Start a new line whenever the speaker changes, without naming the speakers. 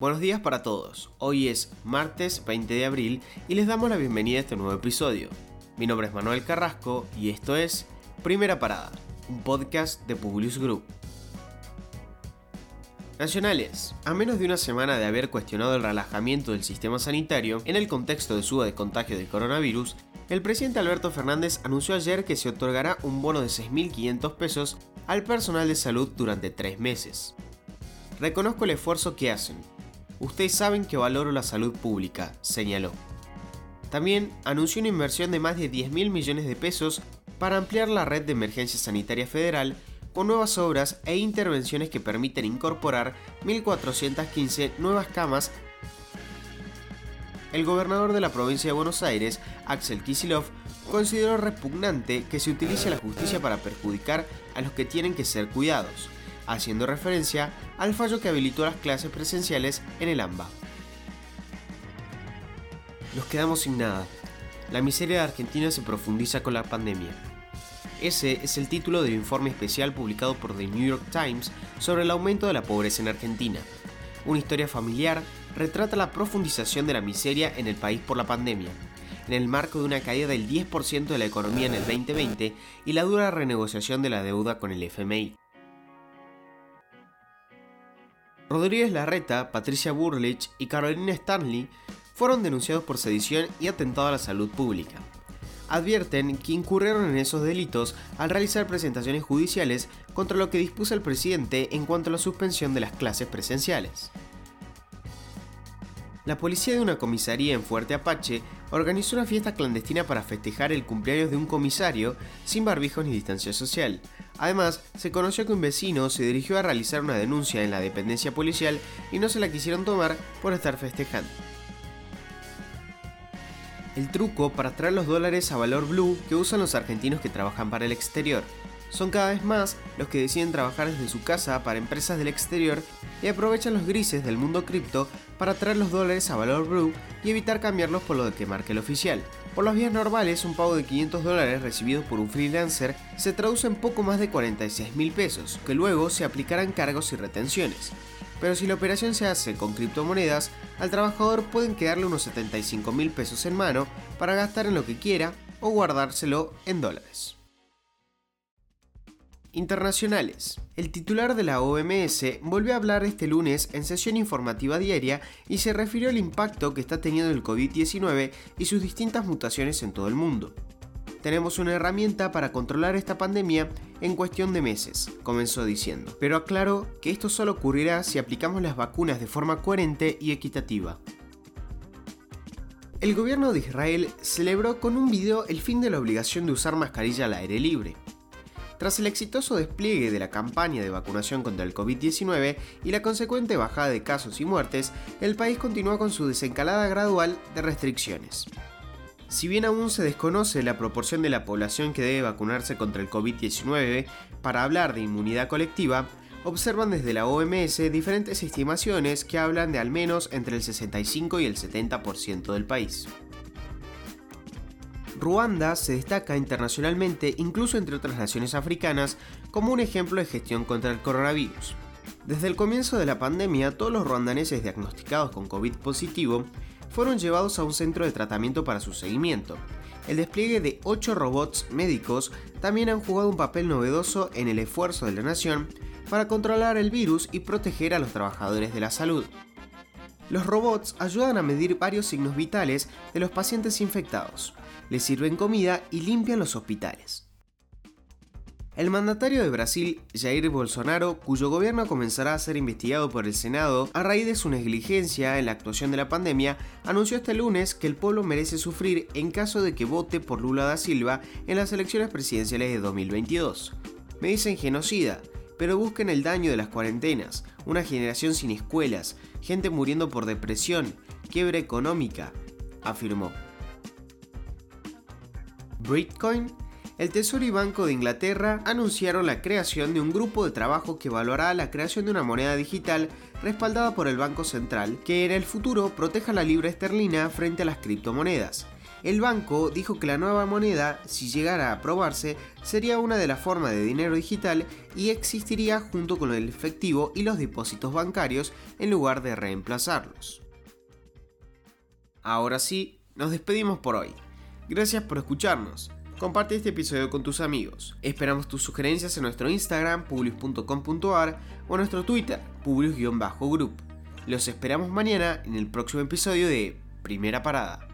Buenos días para todos. Hoy es martes 20 de abril y les damos la bienvenida a este nuevo episodio. Mi nombre es Manuel Carrasco y esto es Primera Parada, un podcast de Publius Group. Nacionales. A menos de una semana de haber cuestionado el relajamiento del sistema sanitario en el contexto de suba de contagio del coronavirus, el presidente Alberto Fernández anunció ayer que se otorgará un bono de 6.500 pesos al personal de salud durante tres meses. Reconozco el esfuerzo que hacen. Ustedes saben que valoro la salud pública, señaló. También anunció una inversión de más de 10.000 millones de pesos para ampliar la red de emergencia sanitaria federal con nuevas obras e intervenciones que permiten incorporar 1.415 nuevas camas. El gobernador de la provincia de Buenos Aires, Axel Kisilov, consideró repugnante que se utilice la justicia para perjudicar a los que tienen que ser cuidados, haciendo referencia al fallo que habilitó las clases presenciales en el AMBA. Nos quedamos sin nada. La miseria de Argentina se profundiza con la pandemia. Ese es el título del informe especial publicado por The New York Times sobre el aumento de la pobreza en Argentina. Una historia familiar retrata la profundización de la miseria en el país por la pandemia, en el marco de una caída del 10% de la economía en el 2020 y la dura renegociación de la deuda con el FMI. Rodríguez Larreta, Patricia Burlich y Carolina Stanley fueron denunciados por sedición y atentado a la salud pública advierten que incurrieron en esos delitos al realizar presentaciones judiciales contra lo que dispuso el presidente en cuanto a la suspensión de las clases presenciales. La policía de una comisaría en Fuerte Apache organizó una fiesta clandestina para festejar el cumpleaños de un comisario sin barbijos ni distancia social. Además, se conoció que un vecino se dirigió a realizar una denuncia en la dependencia policial y no se la quisieron tomar por estar festejando el truco para traer los dólares a valor blue que usan los argentinos que trabajan para el exterior. Son cada vez más los que deciden trabajar desde su casa para empresas del exterior y aprovechan los grises del mundo cripto para traer los dólares a valor blue y evitar cambiarlos por lo que marque el oficial. Por los días normales, un pago de 500 dólares recibido por un freelancer se traduce en poco más de 46 mil pesos, que luego se aplicarán cargos y retenciones pero si la operación se hace con criptomonedas, al trabajador pueden quedarle unos 75 mil pesos en mano para gastar en lo que quiera o guardárselo en dólares. Internacionales. El titular de la OMS volvió a hablar este lunes en sesión informativa diaria y se refirió al impacto que está teniendo el COVID-19 y sus distintas mutaciones en todo el mundo tenemos una herramienta para controlar esta pandemia en cuestión de meses, comenzó diciendo. Pero aclaró que esto solo ocurrirá si aplicamos las vacunas de forma coherente y equitativa. El gobierno de Israel celebró con un video el fin de la obligación de usar mascarilla al aire libre. Tras el exitoso despliegue de la campaña de vacunación contra el COVID-19 y la consecuente bajada de casos y muertes, el país continúa con su desencalada gradual de restricciones. Si bien aún se desconoce la proporción de la población que debe vacunarse contra el COVID-19 para hablar de inmunidad colectiva, observan desde la OMS diferentes estimaciones que hablan de al menos entre el 65 y el 70% del país. Ruanda se destaca internacionalmente, incluso entre otras naciones africanas, como un ejemplo de gestión contra el coronavirus. Desde el comienzo de la pandemia, todos los ruandaneses diagnosticados con COVID positivo fueron llevados a un centro de tratamiento para su seguimiento. El despliegue de 8 robots médicos también han jugado un papel novedoso en el esfuerzo de la nación para controlar el virus y proteger a los trabajadores de la salud. Los robots ayudan a medir varios signos vitales de los pacientes infectados, les sirven comida y limpian los hospitales. El mandatario de Brasil, Jair Bolsonaro, cuyo gobierno comenzará a ser investigado por el Senado a raíz de su negligencia en la actuación de la pandemia, anunció este lunes que el pueblo merece sufrir en caso de que vote por Lula da Silva en las elecciones presidenciales de 2022. Me dicen genocida, pero busquen el daño de las cuarentenas, una generación sin escuelas, gente muriendo por depresión, quiebra económica, afirmó. Bitcoin el Tesoro y Banco de Inglaterra anunciaron la creación de un grupo de trabajo que evaluará la creación de una moneda digital respaldada por el Banco Central que en el futuro proteja la libra esterlina frente a las criptomonedas. El banco dijo que la nueva moneda, si llegara a aprobarse, sería una de las formas de dinero digital y existiría junto con el efectivo y los depósitos bancarios en lugar de reemplazarlos. Ahora sí, nos despedimos por hoy. Gracias por escucharnos. Comparte este episodio con tus amigos. Esperamos tus sugerencias en nuestro Instagram, publius.com.ar o en nuestro Twitter, publius-group. Los esperamos mañana en el próximo episodio de Primera Parada.